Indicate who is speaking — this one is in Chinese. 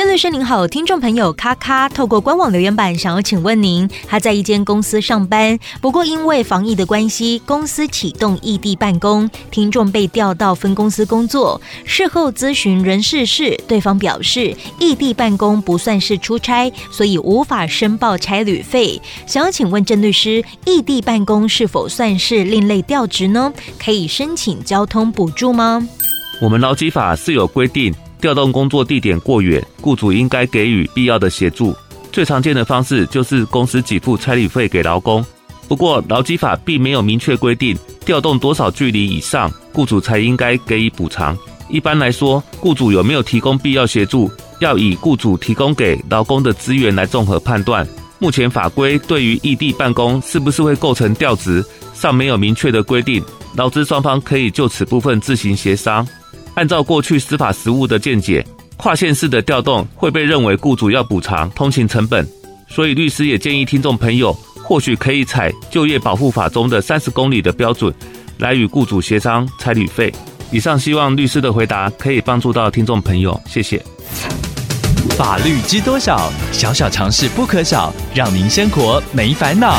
Speaker 1: 郑律师您好，听众朋友咔咔透过官网留言板想要请问您，他在一间公司上班，不过因为防疫的关系，公司启动异地办公，听众被调到分公司工作。事后咨询人事室，对方表示异地办公不算是出差，所以无法申报差旅费。想要请问郑律师，异地办公是否算是另类调职呢？可以申请交通补助吗？
Speaker 2: 我们劳基法是有规定。调动工作地点过远，雇主应该给予必要的协助。最常见的方式就是公司给付差旅费给劳工。不过，劳基法并没有明确规定调动多少距离以上，雇主才应该给予补偿。一般来说，雇主有没有提供必要协助，要以雇主提供给劳工的资源来综合判断。目前法规对于异地办公是不是会构成调职，尚没有明确的规定，劳资双方可以就此部分自行协商。按照过去司法实务的见解，跨县市的调动会被认为雇主要补偿通勤成本，所以律师也建议听众朋友或许可以采就业保护法中的三十公里的标准来与雇主协商差旅费。以上希望律师的回答可以帮助到听众朋友，谢谢。
Speaker 3: 法律知多少？小小常识不可少，让您生活没烦恼。